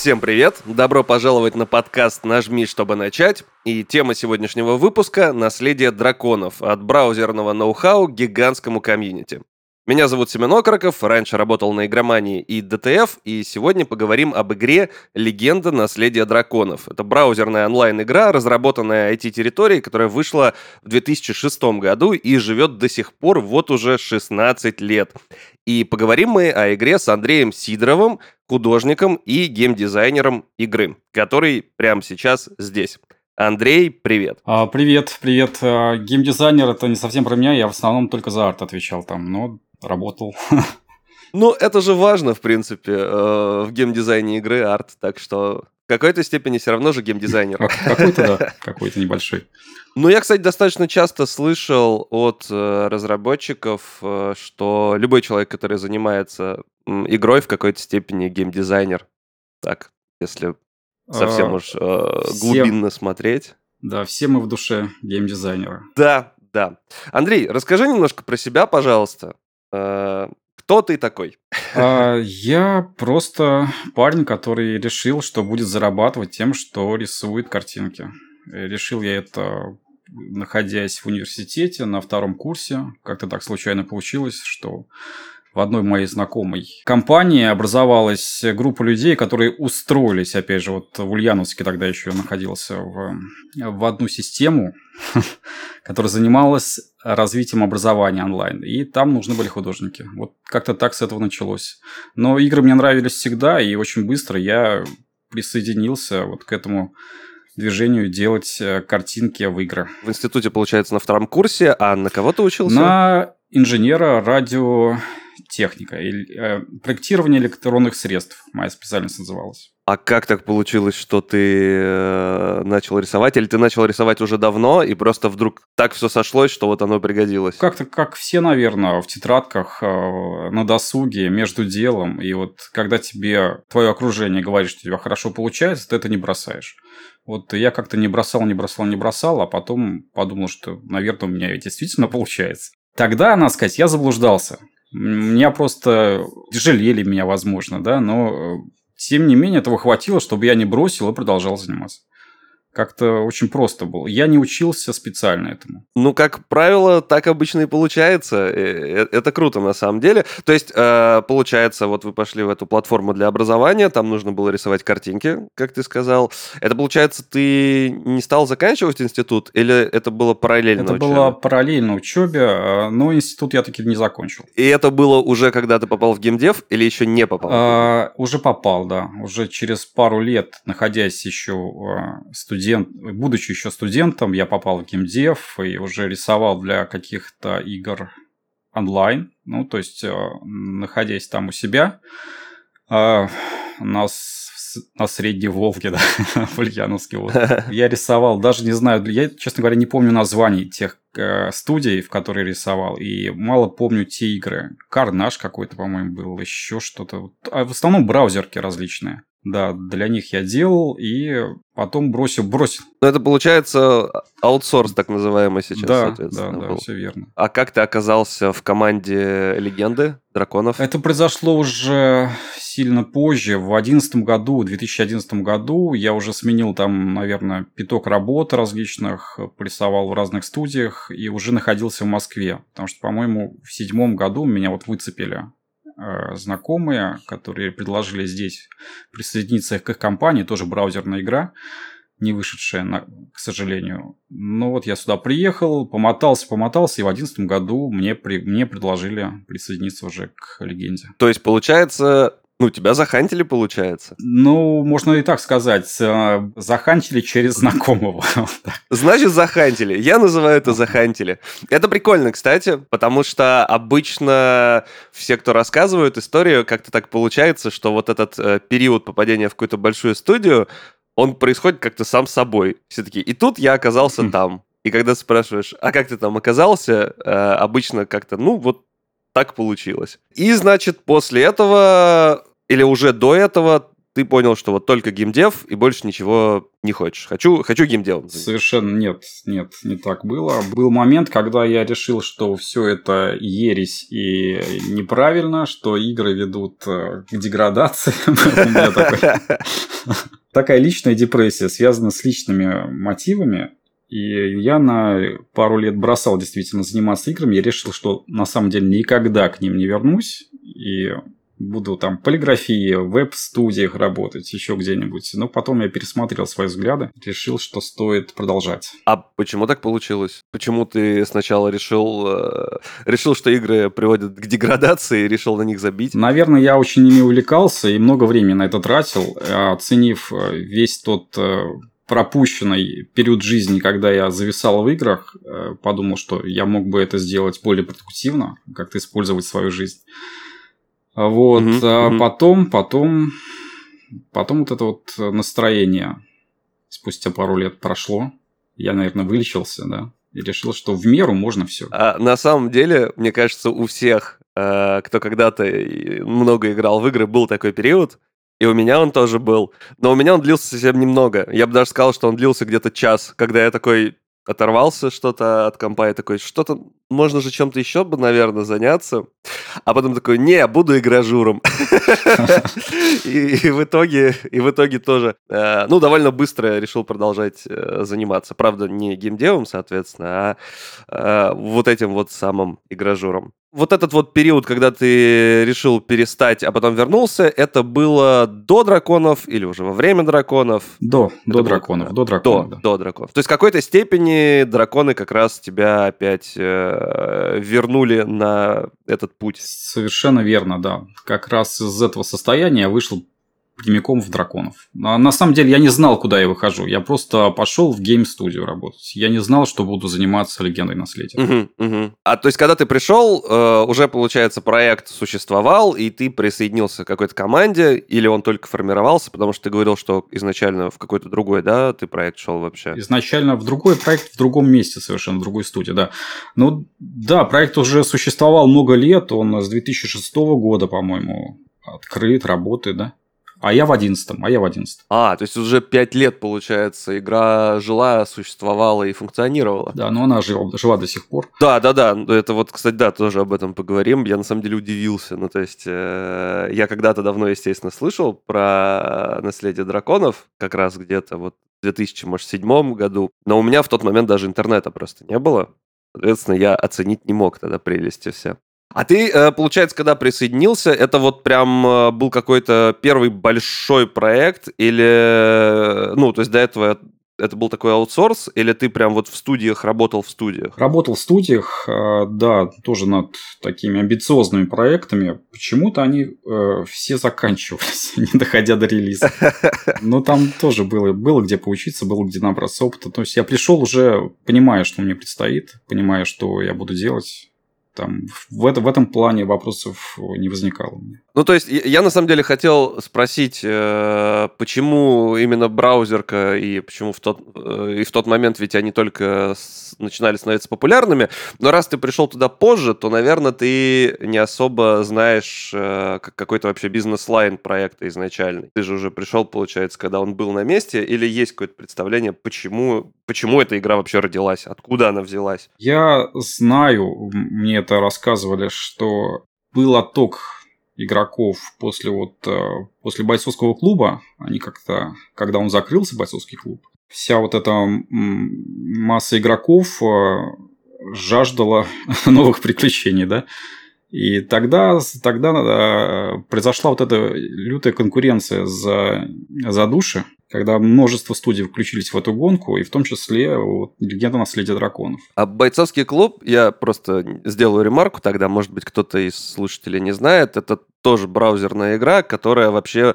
Всем привет! Добро пожаловать на подкаст «Нажми, чтобы начать». И тема сегодняшнего выпуска – наследие драконов от браузерного ноу-хау к гигантскому комьюнити. Меня зовут Семен Окороков, раньше работал на игромании и DTF, и сегодня поговорим об игре «Легенда. Наследие драконов». Это браузерная онлайн-игра, разработанная IT-территорией, которая вышла в 2006 году и живет до сих пор вот уже 16 лет. И поговорим мы о игре с Андреем Сидоровым, художником и геймдизайнером игры, который прямо сейчас здесь. Андрей, привет. А, привет, привет. А, геймдизайнер это не совсем про меня, я в основном только за арт отвечал там, но работал. Ну, это же важно, в принципе, э, в геймдизайне игры арт, так что в какой-то степени все равно же геймдизайнер. Какой-то, да, какой-то небольшой. Ну, я, кстати, достаточно часто слышал от э, разработчиков, э, что любой человек, который занимается игрой, в какой-то степени геймдизайнер. Так, если совсем а, уж глубинно смотреть. Да, все мы в душе геймдизайнера. Да, да. Андрей, расскажи немножко про себя, пожалуйста. Э, кто ты такой? А, я просто парень, который решил, что будет зарабатывать тем, что рисует картинки. Решил я это находясь в университете на втором курсе. Как-то так случайно получилось, что в одной моей знакомой компании образовалась группа людей, которые устроились, опять же, вот в Ульяновске тогда еще находился, в, в одну систему, которая занималась развитием образования онлайн. И там нужны были художники. Вот как-то так с этого началось. Но игры мне нравились всегда, и очень быстро я присоединился вот к этому движению делать э, картинки в игры. В институте, получается, на втором курсе, а на кого ты учился? На инженера радио техника, э, проектирование электронных средств, моя специальность называлась. А как так получилось, что ты э, начал рисовать? Или ты начал рисовать уже давно, и просто вдруг так все сошлось, что вот оно пригодилось? Как-то, как все, наверное, в тетрадках, э, на досуге, между делом. И вот когда тебе твое окружение говорит, что у тебя хорошо получается, ты это не бросаешь. Вот я как-то не бросал, не бросал, не бросал, а потом подумал, что, наверное, у меня действительно получается. Тогда, надо сказать, я заблуждался. Меня просто жалели меня, возможно, да, но э, тем не менее этого хватило, чтобы я не бросил и продолжал заниматься. Как-то очень просто было. Я не учился специально этому. Ну, как правило, так обычно и получается. Э, э, это круто на самом деле. То есть, э, получается, вот вы пошли в эту платформу для образования, там нужно было рисовать картинки, как ты сказал. Это, получается, ты не стал заканчивать институт или это было параллельно Это учебе? было параллельно учебе, но институт я таки не закончил. И это было уже, когда ты попал в геймдев или еще не попал? А, уже попал, да. Уже через пару лет, находясь еще студентом, студент, будучи еще студентом, я попал в геймдев и уже рисовал для каких-то игр онлайн. Ну, то есть, э, находясь там у себя, э, нас на Средней Волге, да, в Ульяновске. Вот. Я рисовал, даже не знаю, я, честно говоря, не помню названий тех э, студий, в которые рисовал, и мало помню те игры. Карнаж какой-то, по-моему, был, еще что-то. А в основном браузерки различные. Да, для них я делал и потом бросил, бросил. Ну, это получается аутсорс, так называемый сейчас, да. Да, да, был. все верно. А как ты оказался в команде Легенды Драконов? Это произошло уже сильно позже. В 2011 году, в 2011 году я уже сменил там, наверное, пяток работ различных, прессовал в разных студиях и уже находился в Москве. Потому что, по-моему, в седьмом году меня вот выцепили Э, знакомые, которые предложили здесь присоединиться к их компании, тоже браузерная игра, не вышедшая, на, к сожалению. Но вот я сюда приехал, помотался, помотался, и в 2011 году мне, при, мне предложили присоединиться уже к легенде. То есть, получается, ну, тебя захантили, получается. Ну, можно и так сказать. Э, захантили через знакомого. Значит, захантили. Я называю это захантили. Это прикольно, кстати, потому что обычно все, кто рассказывают историю, как-то так получается, что вот этот э, период попадения в какую-то большую студию, он происходит как-то сам собой. Все-таки. И тут я оказался там. И когда спрашиваешь, а как ты там оказался, э, обычно как-то, ну, вот так получилось. И, значит, после этого или уже до этого ты понял, что вот только геймдев и больше ничего не хочешь. Хочу, хочу геймдевом. Совершенно нет, нет, не так было. Был момент, когда я решил, что все это ересь и неправильно, что игры ведут э, к деградации. Такая личная депрессия связана с личными мотивами. И я на пару лет бросал действительно заниматься играми. Я решил, что на самом деле никогда к ним не вернусь. И буду там полиграфии, веб-студиях работать, еще где-нибудь. Но потом я пересмотрел свои взгляды, решил, что стоит продолжать. А почему так получилось? Почему ты сначала решил, э, решил, что игры приводят к деградации и решил на них забить? Наверное, я очень ими увлекался и много времени на это тратил, оценив э, весь тот э, пропущенный период жизни, когда я зависал в играх, э, подумал, что я мог бы это сделать более продуктивно, как-то использовать свою жизнь. Вот, угу, а угу. потом, потом, потом вот это вот настроение спустя пару лет прошло. Я, наверное, вылечился, да, и решил, что в меру можно все. А на самом деле, мне кажется, у всех, э, кто когда-то много играл в игры, был такой период, и у меня он тоже был. Но у меня он длился совсем немного. Я бы даже сказал, что он длился где-то час, когда я такой, оторвался что-то от компа и такой, что-то, можно же чем-то еще бы, наверное, заняться. А потом такой, не, буду игражуром. И в итоге, и в итоге тоже, э, ну, довольно быстро решил продолжать э, заниматься. Правда, не геймдевом, соответственно, а э, вот этим вот самым игражуром. Вот этот вот период, когда ты решил перестать, а потом вернулся, это было до драконов или уже во время драконов? До, до драконов, было, до драконов. До, да. до драконов. То есть в какой-то степени драконы как раз тебя опять э, вернули на этот путь. Совершенно верно, да. Как раз из этого состояния я вышел прямиком в драконов. А на самом деле я не знал, куда я выхожу. Я просто пошел в гейм-студию работать. Я не знал, что буду заниматься легендой наследия. Угу, угу. А то есть, когда ты пришел, э, уже, получается, проект существовал, и ты присоединился к какой-то команде, или он только формировался, потому что ты говорил, что изначально в какой-то другой, да, ты проект шел вообще? Изначально в другой проект, в другом месте совершенно, в другой студии, да. Ну, да, проект уже существовал много лет, он с 2006 года, по-моему, открыт, работает, да. А я в одиннадцатом, а я в одиннадцатом. А, то есть уже пять лет, получается, игра жила, существовала и функционировала. Да, но она жива, жива до сих пор. Да, да, да. Это вот, кстати, да, тоже об этом поговорим. Я на самом деле удивился. Ну, то есть, э, я когда-то давно, естественно, слышал про наследие драконов, как раз где-то вот в 2007 году. Но у меня в тот момент даже интернета просто не было. Соответственно, я оценить не мог тогда прелести все. А ты, э, получается, когда присоединился, это вот прям э, был какой-то первый большой проект или, ну, то есть до этого это был такой аутсорс, или ты прям вот в студиях работал в студиях? Работал в студиях, э, да, тоже над такими амбициозными проектами. Почему-то они э, все заканчивались, не доходя до релиза. Но там тоже было, было где поучиться, было где набраться опыта. То есть я пришел уже, понимая, что мне предстоит, понимая, что я буду делать там в, это, в этом плане вопросов не возникало. Ну, то есть, я на самом деле хотел спросить, э, почему именно браузерка и почему в тот, э, и в тот момент ведь они только начинали становиться популярными, но раз ты пришел туда позже, то, наверное, ты не особо знаешь э, какой-то вообще бизнес-лайн проекта изначальный. Ты же уже пришел, получается, когда он был на месте, или есть какое-то представление, почему, почему эта игра вообще родилась, откуда она взялась? Я знаю, мне это рассказывали, что был отток игроков после вот э, после бойцовского клуба, они как-то, когда он закрылся, бойцовский клуб, вся вот эта масса игроков э, жаждала новых приключений, да, и тогда, тогда э, произошла вот эта лютая конкуренция за, за души, когда множество студий включились в эту гонку, и в том числе вот, «Легенда наследия драконов». А «Бойцовский клуб», я просто сделаю ремарку тогда, может быть, кто-то из слушателей не знает, это тоже браузерная игра, которая вообще,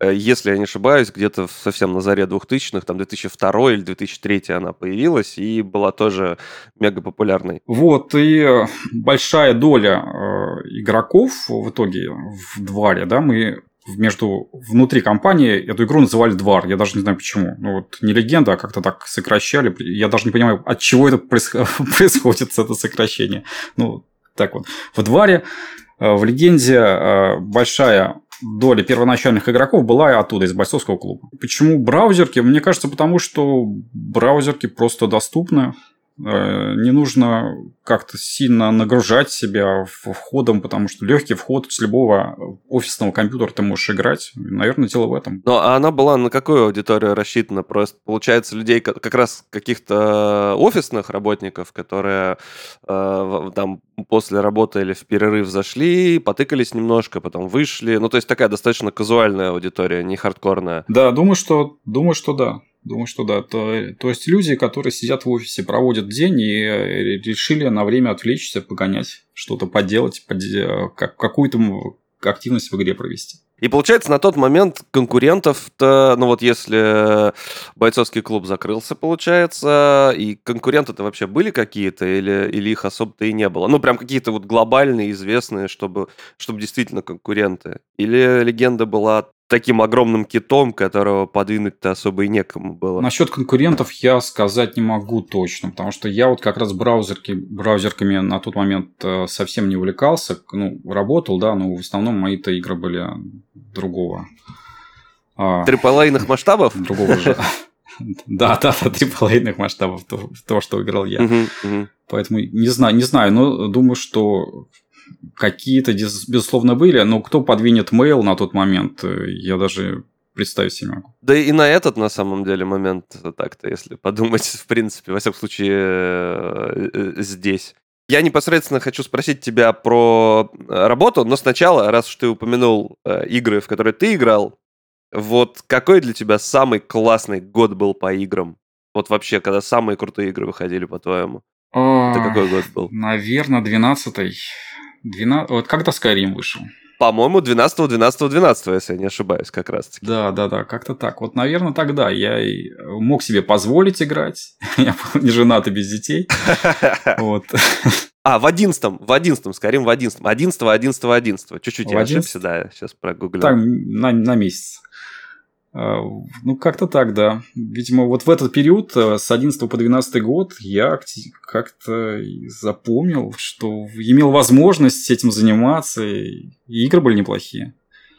э, если я не ошибаюсь, где-то совсем на заре 2000-х, там 2002 или 2003 она появилась и была тоже мега популярной. Вот, и э, большая доля э, игроков в итоге в Дваре, да, мы между внутри компании эту игру называли Двар. Я даже не знаю почему. Ну вот не легенда, а как-то так сокращали. Я даже не понимаю, от чего это происходит, это сокращение. Ну, так вот. В Дваре Э, в легенде э, большая доля первоначальных игроков была оттуда, из бойцовского клуба. Почему браузерки? Мне кажется, потому что браузерки просто доступны. Э, не нужно как-то сильно нагружать себя входом, потому что легкий вход с любого офисного компьютера ты можешь играть. Наверное, дело в этом. Ну, а она была на какую аудиторию рассчитана? Просто, получается, людей как раз каких-то офисных работников, которые э, там после работы или в перерыв зашли, потыкались немножко, потом вышли. Ну, то есть такая достаточно казуальная аудитория, не хардкорная. Да, думаю, что, думаю, что да. Думаю, что да. То, то есть люди, которые сидят в офисе, проводят день и э, решили на время отвлечься, погонять, что-то поделать, поде... как, какую-то активность в игре провести. И получается, на тот момент конкурентов-то, ну вот если бойцовский клуб закрылся, получается, и конкуренты-то вообще были какие-то, или, или их особо-то и не было? Ну, прям какие-то вот глобальные, известные, чтобы, чтобы действительно конкуренты. Или легенда была таким огромным китом, которого подвинуть-то особо и некому было. Насчет конкурентов я сказать не могу точно, потому что я вот как раз браузерки, браузерками на тот момент э, совсем не увлекался. Ну, работал, да, но в основном мои-то игры были другого. А, Триполейных масштабов? Другого же. Да, да, да, триполейных масштабов, то, то, что играл я. Поэтому не знаю, не знаю, но думаю, что какие-то, безусловно, были, но кто подвинет mail на тот момент, э, я даже представить себе могу. Да и на этот, на самом деле, момент так-то, если подумать, в принципе, во всяком случае, э, э, здесь. Я непосредственно хочу спросить тебя про работу, но сначала, раз уж ты упомянул игры, в которые ты играл, вот какой для тебя самый классный год был по играм? Вот вообще, когда самые крутые игры выходили, по-твоему? Это какой год был? Наверное, 12-й. 12... Вот когда Skyrim вышел? По-моему, 12 12 12 если я не ошибаюсь, как раз таки. Да, да, да, как-то так. Вот, наверное, тогда я и мог себе позволить играть. я был не женат и без детей. вот. А, в одиннадцатом, в одиннадцатом, скорее в одиннадцатом. Одиннадцатого, одиннадцатого, одиннадцатого. Чуть-чуть я ошибся, да, сейчас прогуглю. Так, на, на месяц. А, ну, как-то так, да. Видимо, вот в этот период, э, с 11 по 12 год, я как-то запомнил, что имел возможность этим заниматься, и игры были неплохие.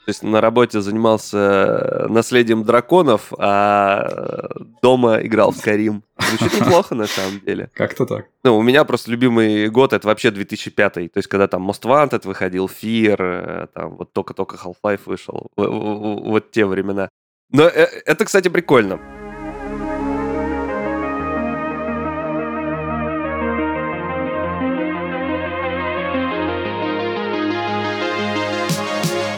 То есть на работе занимался наследием драконов, а дома играл в Skyrim. Звучит неплохо, на самом деле. Как-то так. Ну, у меня просто любимый год это вообще 2005. То есть, когда там Most Wanted выходил, Fear, э, там вот только-только Half-Life вышел. Вот те времена. Но э, это, кстати, прикольно.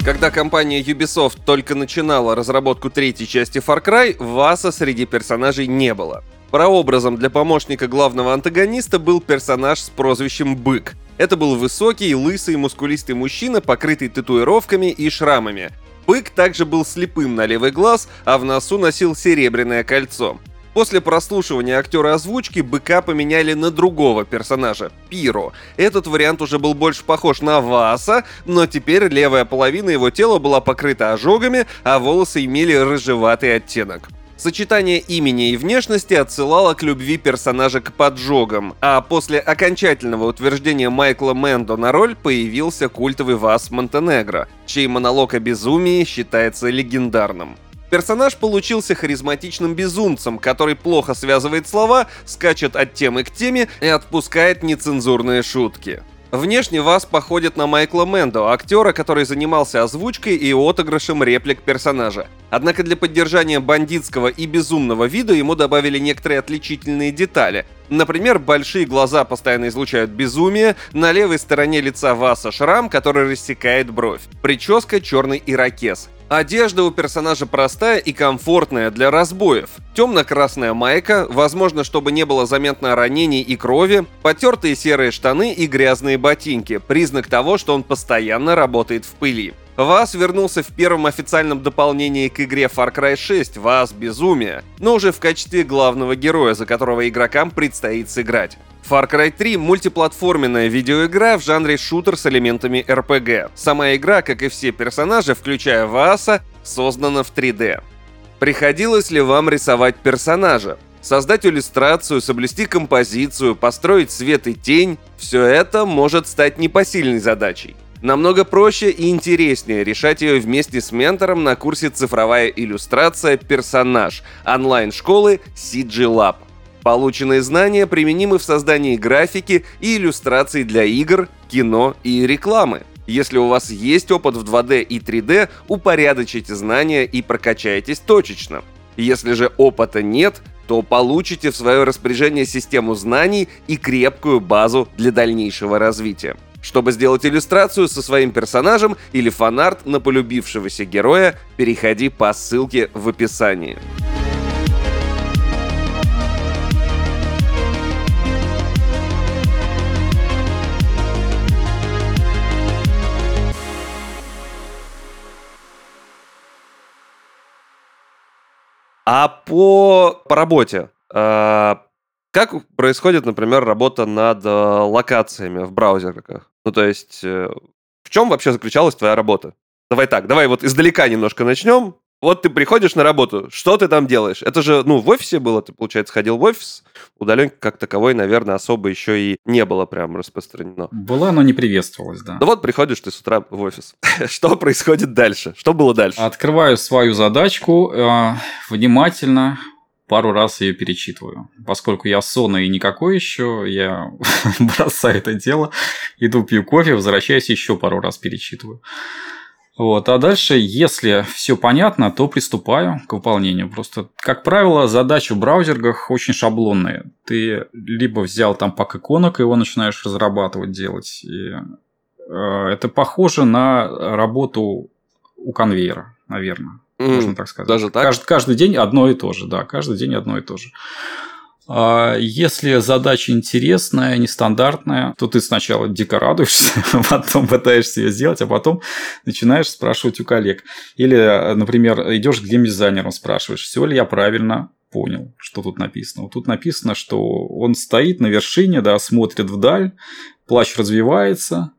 Когда компания Ubisoft только начинала разработку третьей части Far Cry, Васа среди персонажей не было. Прообразом для помощника главного антагониста был персонаж с прозвищем Бык. Это был высокий, лысый, мускулистый мужчина, покрытый татуировками и шрамами. Бык также был слепым на левый глаз, а в носу носил серебряное кольцо. После прослушивания актера озвучки быка поменяли на другого персонажа — Пиро. Этот вариант уже был больше похож на Васа, но теперь левая половина его тела была покрыта ожогами, а волосы имели рыжеватый оттенок. Сочетание имени и внешности отсылало к любви персонажа к поджогам, а после окончательного утверждения Майкла Мэндо на роль появился культовый Вас Монтенегро, чей монолог о безумии считается легендарным. Персонаж получился харизматичным безумцем, который плохо связывает слова, скачет от темы к теме и отпускает нецензурные шутки. Внешне вас походит на Майкла Мэндо, актера, который занимался озвучкой и отыгрышем реплик персонажа. Однако для поддержания бандитского и безумного вида ему добавили некоторые отличительные детали. Например, большие глаза постоянно излучают безумие, на левой стороне лица Васа шрам, который рассекает бровь. Прическа черный ирокез. Одежда у персонажа простая и комфортная для разбоев. Темно-красная майка, возможно, чтобы не было заметно ранений и крови, потертые серые штаны и грязные ботинки, признак того, что он постоянно работает в пыли. Вас вернулся в первом официальном дополнении к игре Far Cry 6 Вас Безумие, но уже в качестве главного героя, за которого игрокам предстоит сыграть. Far Cry 3 — мультиплатформенная видеоигра в жанре шутер с элементами RPG. Сама игра, как и все персонажи, включая Вааса, создана в 3D. Приходилось ли вам рисовать персонажа? Создать иллюстрацию, соблюсти композицию, построить свет и тень – все это может стать непосильной задачей. Намного проще и интереснее решать ее вместе с ментором на курсе «Цифровая иллюстрация. Персонаж» онлайн-школы CG Lab. Полученные знания применимы в создании графики и иллюстраций для игр, кино и рекламы. Если у вас есть опыт в 2D и 3D, упорядочите знания и прокачайтесь точечно. Если же опыта нет, то получите в свое распоряжение систему знаний и крепкую базу для дальнейшего развития. Чтобы сделать иллюстрацию со своим персонажем или фанарт на полюбившегося героя, переходи по ссылке в описании. А по, по работе, э, как происходит, например, работа над э, локациями в браузерах? Ну, то есть, э, в чем вообще заключалась твоя работа? Давай так, давай вот издалека немножко начнем. Вот ты приходишь на работу, что ты там делаешь? Это же, ну, в офисе было, ты, получается, ходил в офис. Удаленки как таковой, наверное, особо еще и не было прям распространено. Была, но не приветствовалась, да. Ну вот приходишь ты с утра в офис. что происходит дальше? Что было дальше? Открываю свою задачку, э, внимательно пару раз ее перечитываю. Поскольку я сонный и никакой еще, я бросаю это дело, иду пью кофе, возвращаюсь еще пару раз перечитываю. Вот. А дальше, если все понятно, то приступаю к выполнению. Просто, как правило, задачи в браузерах очень шаблонные. Ты либо взял там пак иконок, и его начинаешь разрабатывать, делать. И, э, это похоже на работу у конвейера, наверное. Mm, можно так сказать. Даже так? Каждый, каждый день одно и то же, да, каждый день одно и то же. А если задача интересная, нестандартная, то ты сначала дико радуешься, потом пытаешься ее сделать, а потом начинаешь спрашивать у коллег. Или, например, идешь к геймдизайнеру, спрашиваешь, все ли я правильно понял, что тут написано. Вот тут написано, что он стоит на вершине, да, смотрит вдаль, плащ развивается,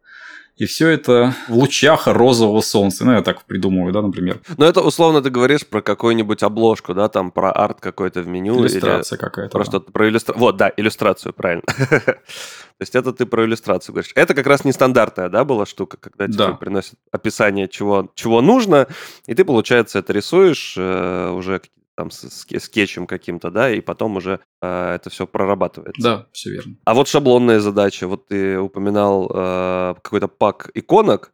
и все это в лучах розового солнца. Ну, я так придумываю, да, например. Но это условно ты говоришь про какую-нибудь обложку, да, там про арт какой-то в меню. Иллюстрация какая-то. Просто да. про иллюстрацию. Вот, да, иллюстрацию, правильно. То есть это ты про иллюстрацию говоришь. Это как раз нестандартная, да, была штука, когда тебе да. приносят описание, чего, чего нужно, и ты, получается, это рисуешь э, уже там с, с скетчем каким-то, да, и потом уже э, это все прорабатывается. Да, все верно. А вот шаблонные задачи, вот ты упоминал э, какой-то пак иконок,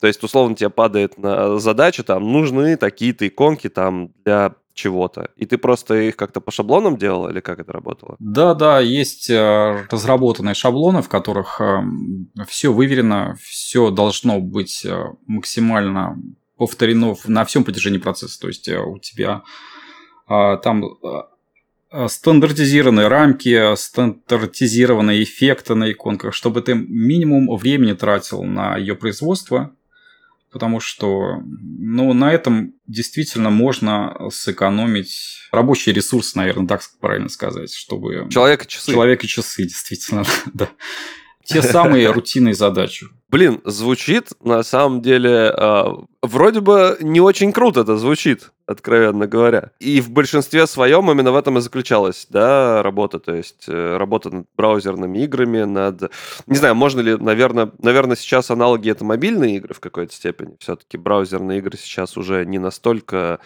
то есть, условно, тебе падает на задачу, там, нужны такие-то иконки там для чего-то. И ты просто их как-то по шаблонам делал или как это работало? Да, да, есть э, разработанные шаблоны, в которых все выверено, все должно быть максимально повторено на всем протяжении процесса. То есть у тебя а, там а, а, стандартизированные рамки, стандартизированные эффекты на иконках, чтобы ты минимум времени тратил на ее производство, потому что ну, на этом действительно можно сэкономить рабочий ресурс, наверное, так правильно сказать, чтобы... Человек и часы. Человек и часы, действительно, да те самые рутинные задачи. Блин, звучит на самом деле э, вроде бы не очень круто это звучит, откровенно говоря. И в большинстве своем именно в этом и заключалась, да, работа, то есть э, работа над браузерными играми, над, не знаю, можно ли, наверное, наверное, сейчас аналоги это мобильные игры в какой-то степени. Все-таки браузерные игры сейчас уже не настолько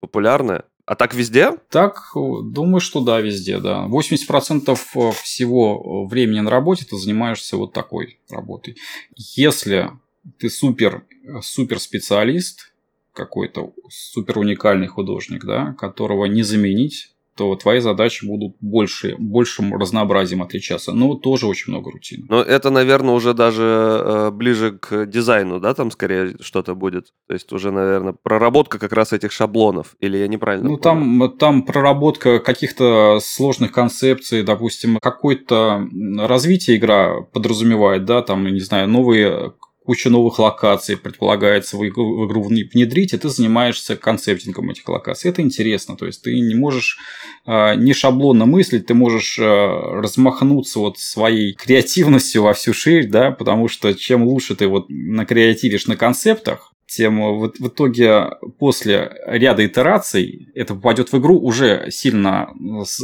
популярны. А так везде? Так, думаю, что да, везде, да. 80% э, всего времени на работе ты занимаешься вот такой работой. Если ты супер, супер специалист, какой-то супер уникальный художник, да, которого не заменить, то твои задачи будут больше, большим разнообразием отличаться. Но тоже очень много рутины. Но это, наверное, уже даже э, ближе к дизайну, да, там скорее что-то будет. То есть уже, наверное, проработка как раз этих шаблонов. Или я неправильно? Ну, там, там проработка каких-то ссложных концепций, допустим, какое-то развитие игра подразумевает, да, там, не знаю, новые куча новых локаций предполагается в игру, внедрить, и ты занимаешься концептингом этих локаций. Это интересно, то есть ты не можешь э, не шаблонно мыслить, ты можешь э, размахнуться вот своей креативностью во всю ширь, да, потому что чем лучше ты вот накреативишь на концептах, тем в, в итоге после ряда итераций это попадет в игру уже сильно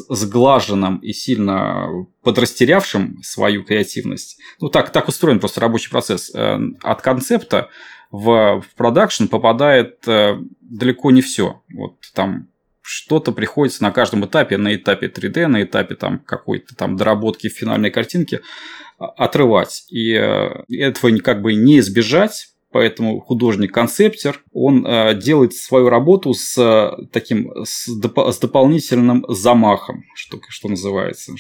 сглаженным и сильно подрастерявшим свою креативность. Ну, так, так устроен просто рабочий процесс. Э, от концепта в, в продакшн попадает э, далеко не все. Вот там что-то приходится на каждом этапе, на этапе 3D, на этапе там какой-то там доработки финальной картинки а, отрывать. И э, этого как бы не избежать, поэтому художник-концептер, он э, делает свою работу с э, таким, с, доп- с дополнительным замахом, что, что называется.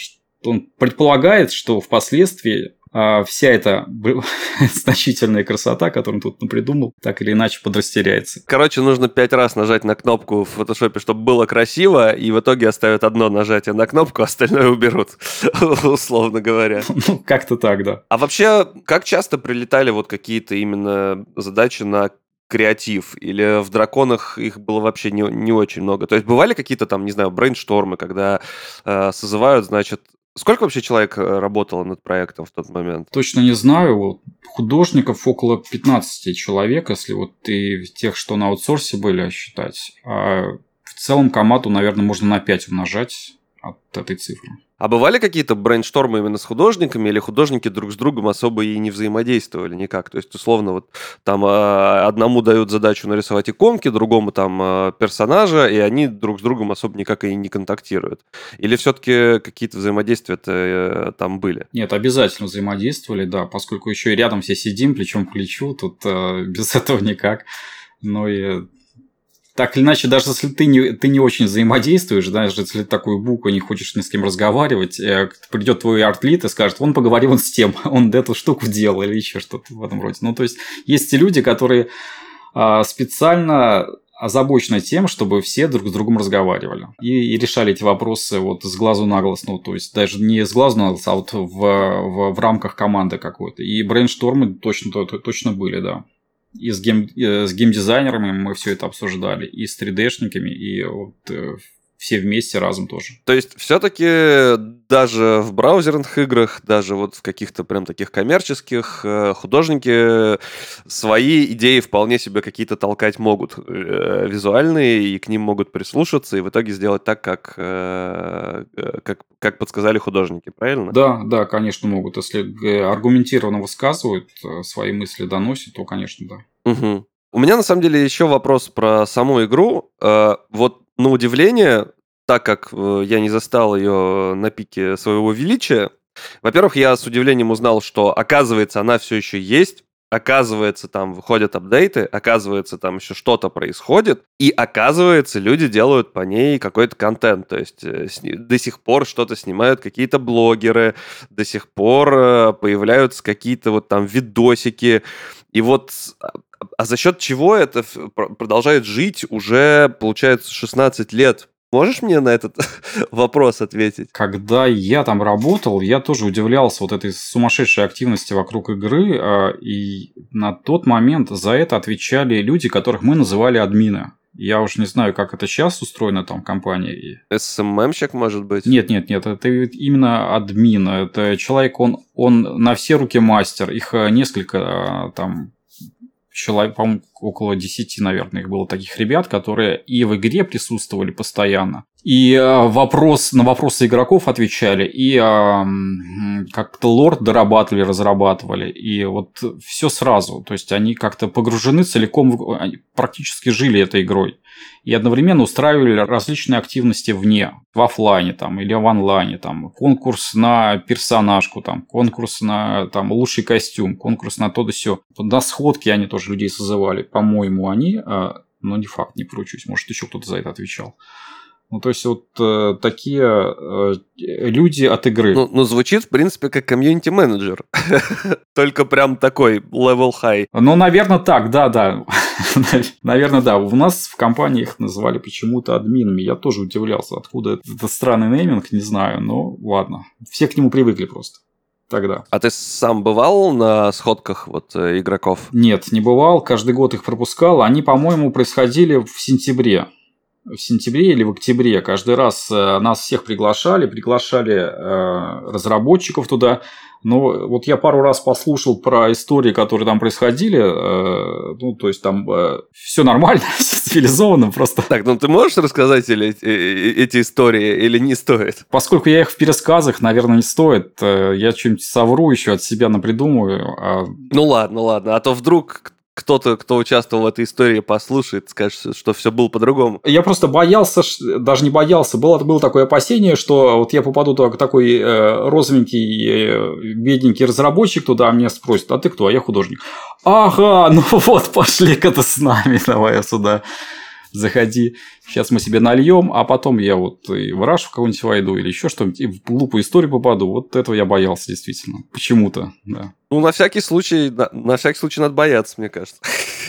Он предполагает, что впоследствии вся эта значительная красота, которую он тут придумал, так или иначе подрастеряется. Короче, нужно пять раз нажать на кнопку в фотошопе, чтобы было красиво, и в итоге оставят одно нажатие на кнопку, а остальное уберут, условно говоря. Ну, как-то так, да. А вообще, как часто прилетали вот какие-то именно задачи на креатив, или в драконах их было вообще не, не очень много. То есть бывали какие-то там, не знаю, брейнштормы, когда э, созывают, значит, Сколько вообще человек э, работало над проектом в тот момент? Точно не знаю. Вот художников около 15 человек, если вот и тех, что на аутсорсе были, считать. А в целом команду, наверное, можно на 5 умножать от этой цифры. А бывали какие-то брейнштормы именно с художниками, или художники друг с другом особо и не взаимодействовали никак? То есть, условно, вот там э, одному дают задачу нарисовать иконки, другому там э, персонажа, и они друг с другом особо никак и не контактируют. Или все-таки какие-то взаимодействия э, там были? Нет, обязательно взаимодействовали, да, поскольку еще и рядом все сидим, плечом к плечу, тут э, без этого никак. Ну и так или иначе, даже если ты не, ты не очень взаимодействуешь, даже если ты такую букву не хочешь ни с кем разговаривать, э, придет твой артлит и скажет, он поговорил с тем, он эту штуку делал или еще что-то в этом роде. Ну, то есть, есть те люди, которые а, специально озабочены тем, чтобы все друг с другом разговаривали и, и решали эти вопросы вот с глазу на глаз, ну, то есть даже не с глазу на глаз, а вот в, в, в рамках команды какой-то. И брейнштормы точно, точно были, да и с, гейм, э, с геймдизайнерами мы все это обсуждали, и с 3D-шниками, и вот э, все вместе разом тоже. То есть все-таки даже в браузерных играх, даже вот в каких-то прям таких коммерческих, э, художники свои идеи вполне себе какие-то толкать могут э, визуальные, и к ним могут прислушаться, и в итоге сделать так, как, э, как, как подсказали художники, правильно? Да, да, конечно, могут. Если аргументированно высказывают, свои мысли доносят, то, конечно, да. Угу. У меня на самом деле еще вопрос про саму игру. Вот на удивление, так как э, я не застал ее на пике своего величия, во-первых, я с удивлением узнал, что, оказывается, она все еще есть, оказывается, там выходят апдейты, оказывается, там еще что-то происходит, и оказывается, люди делают по ней какой-то контент, то есть э, до сих пор что-то снимают какие-то блогеры, до сих пор э, появляются какие-то вот там видосики, и вот а, за счет чего это продолжает жить уже, получается, 16 лет? Можешь мне на этот вопрос ответить? Когда я там работал, я тоже удивлялся вот этой сумасшедшей активности вокруг игры, а, и на тот момент за это отвечали люди, которых мы называли админы. Я уж не знаю, как это сейчас устроено там в компании. СММщик, может быть? Нет, нет, нет, это именно админ. Это человек, он, он на все руки мастер. Их э, несколько а, там человек, по-моему, около 10, наверное, их было таких ребят, которые и в игре присутствовали постоянно, и э, вопрос, на вопросы игроков отвечали, и э, как-то лорд дорабатывали, разрабатывали, и вот все сразу. То есть они как-то погружены целиком, они практически жили этой игрой. И одновременно устраивали различные активности вне, в офлайне там, или в онлайне. Там, конкурс на персонажку, там, конкурс на там, лучший костюм, конкурс на то да все. На сходки они тоже людей созывали. По-моему, они, э, но не факт, не поручусь. Может, еще кто-то за это отвечал. Ну, то есть, вот э, такие э, люди от игры. Ну, ну, звучит, в принципе, как комьюнити-менеджер. Только прям такой level high. Ну, наверное, так, да, да. наверное, да. У нас в компании их называли почему-то админами. Я тоже удивлялся, откуда этот странный нейминг, не знаю. Но ладно. Все к нему привыкли просто тогда. А ты сам бывал на сходках вот э, игроков? Нет, не бывал. Каждый год их пропускал. Они, по-моему, происходили в сентябре в сентябре или в октябре. Каждый раз э, нас всех приглашали, приглашали э, разработчиков туда. Но вот я пару раз послушал про истории, которые там происходили. Э, ну, то есть там все нормально, все цивилизованно просто. Так, ну ты можешь рассказать или, эти истории или не стоит? Поскольку я их в пересказах, наверное, не стоит. Я что-нибудь совру еще от себя напридумываю. А ну ладно, ладно. А то вдруг кто-то, кто участвовал в этой истории, послушает, скажет, что все было по-другому. Я просто боялся, даже не боялся, было, было такое опасение, что вот я попаду туда, такой э, розовенький, э, бедненький разработчик туда, а меня спросят, а ты кто? А я художник. Ага, ну вот, пошли-ка ты с нами, давай сюда заходи, сейчас мы себе нальем, а потом я вот и в Рашу какую-нибудь войду или еще что-нибудь, и в глупую историю попаду. Вот этого я боялся действительно. Почему-то, да. Ну, на всякий случай, на, на всякий случай надо бояться, мне кажется.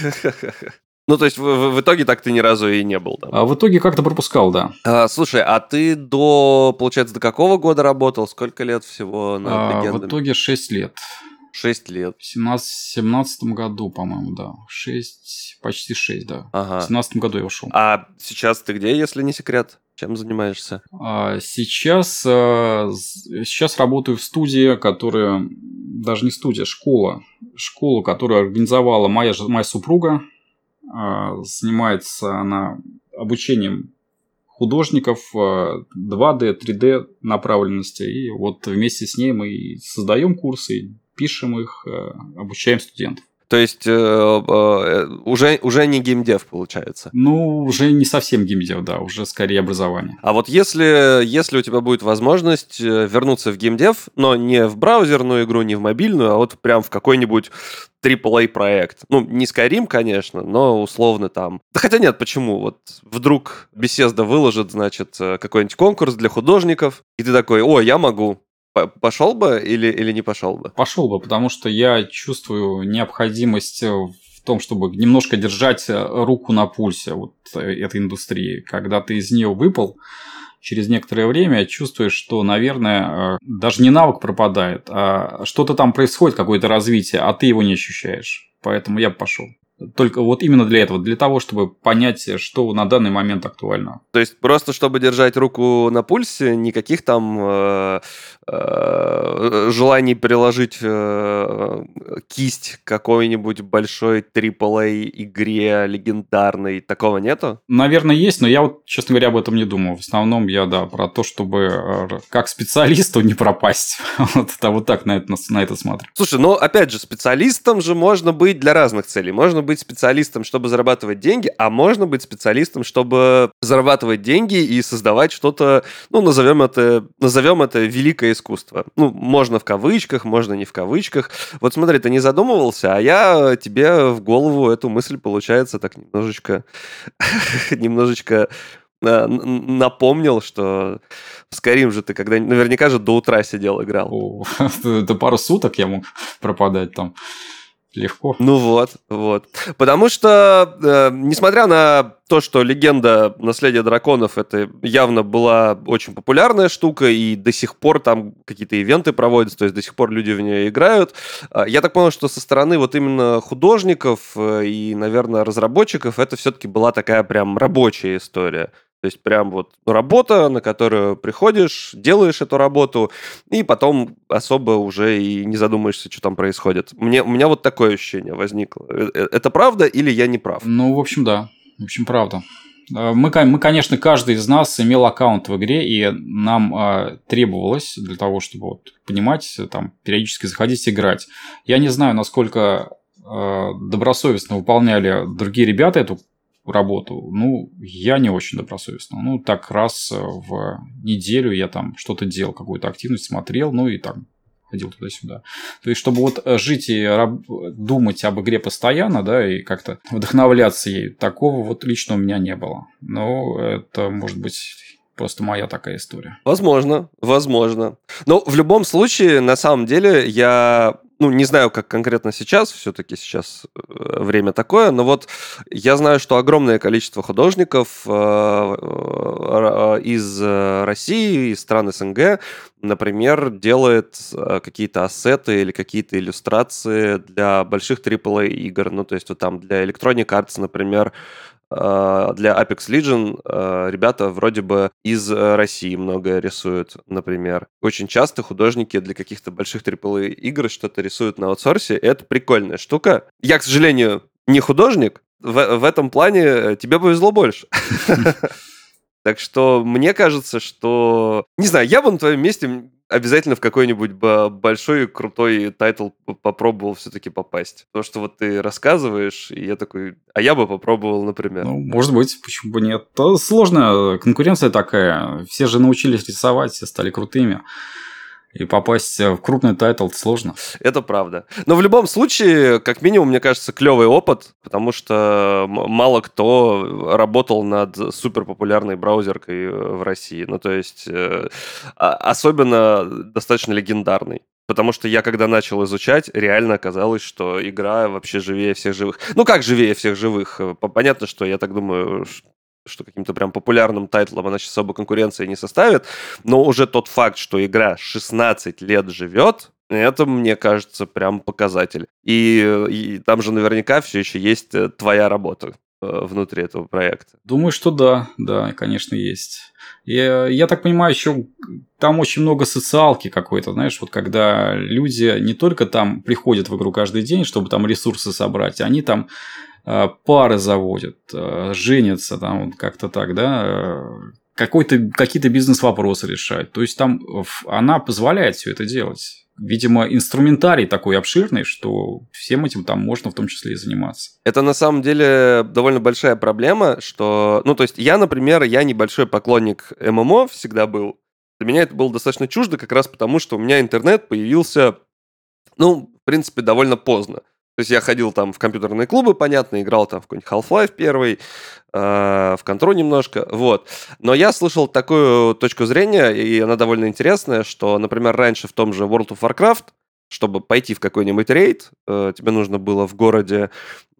Ну, то есть, в, в, в итоге так ты ни разу и не был там? А в итоге как-то пропускал, да. А, слушай, а ты до, получается, до какого года работал? Сколько лет всего на а, В итоге 6 лет. 6 лет. В 17, 17 году, по-моему, да. 6, почти 6, да. Ага. В 17 году я ушел. А сейчас ты где, если не секрет? Чем занимаешься? А сейчас, а, сейчас работаю в студии, которая даже не студия, школа. Школа, которую организовала моя, моя супруга. А, занимается она обучением художников 2D, 3D направленности. И вот вместе с ней мы создаем курсы, пишем их, э, обучаем студентов. То есть э, э, уже, уже не геймдев получается? Ну, уже не совсем геймдев, да, уже скорее образование. А вот если, если у тебя будет возможность э, вернуться в геймдев, но не в браузерную игру, не в мобильную, а вот прям в какой-нибудь AAA проект. Ну, не Skyrim, конечно, но условно там. Да хотя нет, почему? Вот вдруг Bethesda выложит, значит, э, какой-нибудь конкурс для художников, и ты такой, о, я могу. Пошел бы или, или не пошел бы? Пошел бы, потому что я чувствую необходимость в том, чтобы немножко держать руку на пульсе вот этой индустрии. Когда ты из нее выпал, через некоторое время чувствуешь, что, наверное, даже не навык пропадает, а что-то там происходит, какое-то развитие, а ты его не ощущаешь. Поэтому я пошел. Только вот именно для этого, для того, чтобы понять, что на данный момент актуально. То есть просто чтобы держать руку на пульсе, никаких там э, э, желаний приложить э, кисть какой-нибудь большой AAA игре легендарной, такого нету? Наверное, есть, но я вот, честно говоря, об этом не думал. В основном я, да, про то, чтобы как специалисту не пропасть. вот, это, вот так на это, на это смотрю. Слушай, ну опять же, специалистом же можно быть для разных целей. Можно быть специалистом, чтобы зарабатывать деньги, а можно быть специалистом, чтобы зарабатывать деньги и создавать что-то, ну, назовем это, назовем это великое искусство. Ну, можно в кавычках, можно не в кавычках. Вот смотри, ты не задумывался, а я тебе в голову эту мысль, получается, так немножечко, немножечко э, напомнил, что в Skyrim же ты когда наверняка же до утра сидел, играл. это пару суток я мог пропадать там легко. Ну вот, вот. Потому что, э, несмотря на то, что легенда наследия драконов это явно была очень популярная штука, и до сих пор там какие-то ивенты проводятся, то есть до сих пор люди в нее играют. Э, я так понял, что со стороны вот именно художников э, и, наверное, разработчиков это все-таки была такая прям рабочая история. То есть прям вот работа, на которую приходишь, делаешь эту работу, и потом особо уже и не задумаешься, что там происходит. Мне, у меня вот такое ощущение возникло. Э, э, это правда или я не прав? Ну, в общем, да. В общем, правда. Э, мы, мы, конечно, каждый из нас имел аккаунт в игре, и нам э, требовалось для того, чтобы вот, понимать, там, периодически заходить играть. Я не знаю, насколько э, добросовестно выполняли другие ребята эту работу, ну, я не очень добросовестно. Ну, так раз в неделю я там что-то делал, какую-то активность смотрел, ну и там ходил туда-сюда. То есть, чтобы вот жить и раб- думать об игре постоянно, да, и как-то вдохновляться ей, такого вот лично у меня не было. Но это, может быть, просто моя такая история. Возможно, возможно. Но в любом случае, на самом деле, я ну, не знаю, как конкретно сейчас, все-таки сейчас э, время такое, но вот я знаю, что огромное количество художников э, э, из России, из стран СНГ, например, делает какие-то ассеты или какие-то иллюстрации для больших AAA игр, ну, то есть вот там для Electronic Arts, например, для Apex Legion э, ребята вроде бы из России многое рисуют, например. Очень часто художники для каких-то больших AAA игр что-то рисуют на аутсорсе. Это прикольная штука. Я, к сожалению, не художник. В, в этом плане тебе повезло больше. Так что мне кажется, что... Не знаю, я бы на твоем месте обязательно в какой-нибудь большой крутой title попробовал все-таки попасть. То, что вот ты рассказываешь, и я такой, а я бы попробовал, например. Ну, может быть, почему бы нет. То сложно, конкуренция такая. Все же научились рисовать, все стали крутыми. И попасть в крупный title сложно. Это правда. Но в любом случае, как минимум, мне кажется, клевый опыт, потому что мало кто работал над суперпопулярной браузеркой в России. Ну, то есть, э, а, особенно достаточно легендарный. Потому что я, когда начал изучать, реально оказалось, что игра вообще живее всех живых. Ну, как живее всех живых? Понятно, что я так думаю, что каким-то прям популярным тайтлом она сейчас особо конкуренции не составит, но уже тот факт, что игра 16 лет живет, это, мне кажется, прям показатель. И, и там же наверняка все еще есть э, твоя работа э, внутри этого проекта. Думаю, что да, да, конечно, есть. Я, я так понимаю, еще там очень много социалки какой-то, знаешь, вот когда люди не только там приходят в игру каждый день, чтобы там ресурсы собрать, они там пары заводят, э, женятся там как-то так, да, э, какой-то, какие-то бизнес-вопросы решать. То есть там она позволяет все это делать. Видимо, инструментарий такой обширный, что всем этим там можно в том числе и заниматься. Это на самом деле довольно большая проблема, что... Ну, то есть я, например, я небольшой поклонник ММО всегда был. Для меня это было достаточно чуждо как раз потому, что у меня интернет появился, ну, в принципе, довольно поздно. То есть я ходил там в компьютерные клубы, понятно, играл там в какой-нибудь Half-Life первый, э, в контру немножко, вот. Но я слышал такую точку зрения, и она довольно интересная, что, например, раньше в том же World of Warcraft, чтобы пойти в какой-нибудь рейд, э, тебе нужно было в городе,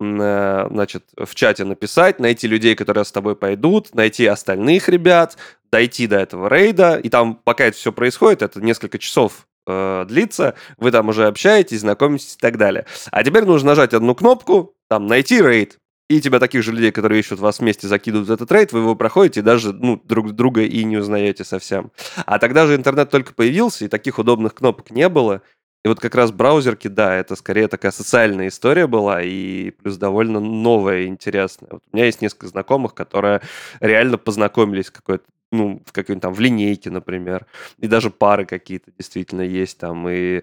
э, значит, в чате написать, найти людей, которые с тобой пойдут, найти остальных ребят, дойти до этого рейда, и там, пока это все происходит, это несколько часов э, длится, вы там уже общаетесь, знакомитесь и так далее. А теперь нужно нажать одну кнопку, там, найти рейд, и тебя таких же людей, которые ищут вас вместе, закидывают этот рейд, вы его проходите, даже ну, друг друга и не узнаете совсем. А тогда же интернет только появился, и таких удобных кнопок не было. И вот как раз браузерки, да, это скорее такая социальная история была, и плюс довольно новая и интересная. Вот у меня есть несколько знакомых, которые реально познакомились какой-то ну, в какой-нибудь там, в линейке, например. И даже пары какие-то действительно есть там, и,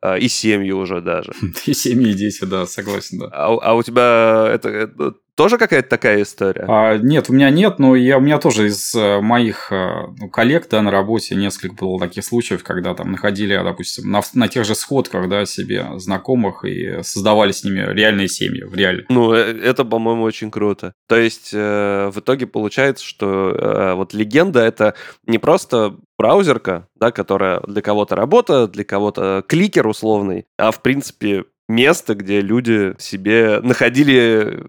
а, и семьи уже даже. И семьи, и дети, да, согласен, да. А, а у тебя это, это тоже какая-то такая история? А, нет, у меня нет, но я, у меня тоже из э, моих э, ну, коллег да, на работе несколько было таких случаев, когда там находили, допустим, на, на тех же сходках да, себе знакомых и создавали с ними реальные семьи в реале. Ну, э, это, по-моему, очень круто. То есть, э, в итоге получается, что э, вот легенда это не просто браузерка, да, которая для кого-то работа, для кого-то кликер условный, а в принципе место, где люди себе находили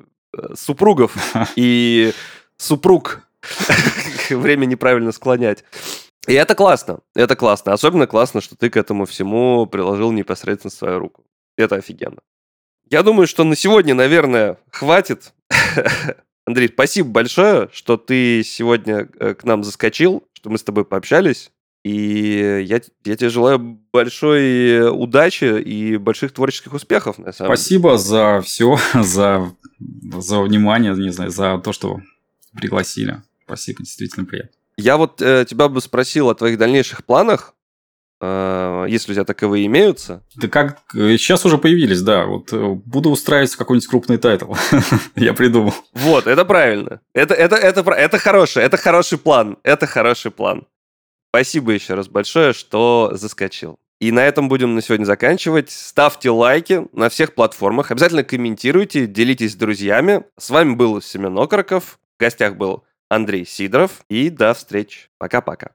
супругов и супруг. Время неправильно склонять. И это классно, это классно. Особенно классно, что ты к этому всему приложил непосредственно свою руку. Это офигенно. Я думаю, что на сегодня, наверное, хватит. Андрей, спасибо большое, что ты сегодня э, к нам заскочил, что мы с тобой пообщались. И я, я тебе желаю большой удачи и больших творческих успехов, на самом Спасибо деле. за все, за, за внимание, не знаю, за то, что пригласили. Спасибо, действительно приятно. Я вот э, тебя бы спросил о твоих дальнейших планах, э, если у тебя таковые имеются. Да как, сейчас уже появились, да. Вот э, буду устраиваться в какой-нибудь крупный title. Я придумал. Вот, это правильно. Это, это, это, это хороший, это хороший план. Это хороший план. Спасибо еще раз большое, что заскочил. И на этом будем на сегодня заканчивать. Ставьте лайки на всех платформах. Обязательно комментируйте, делитесь с друзьями. С вами был Семен Окороков. В гостях был Андрей Сидоров. И до встречи. Пока-пока.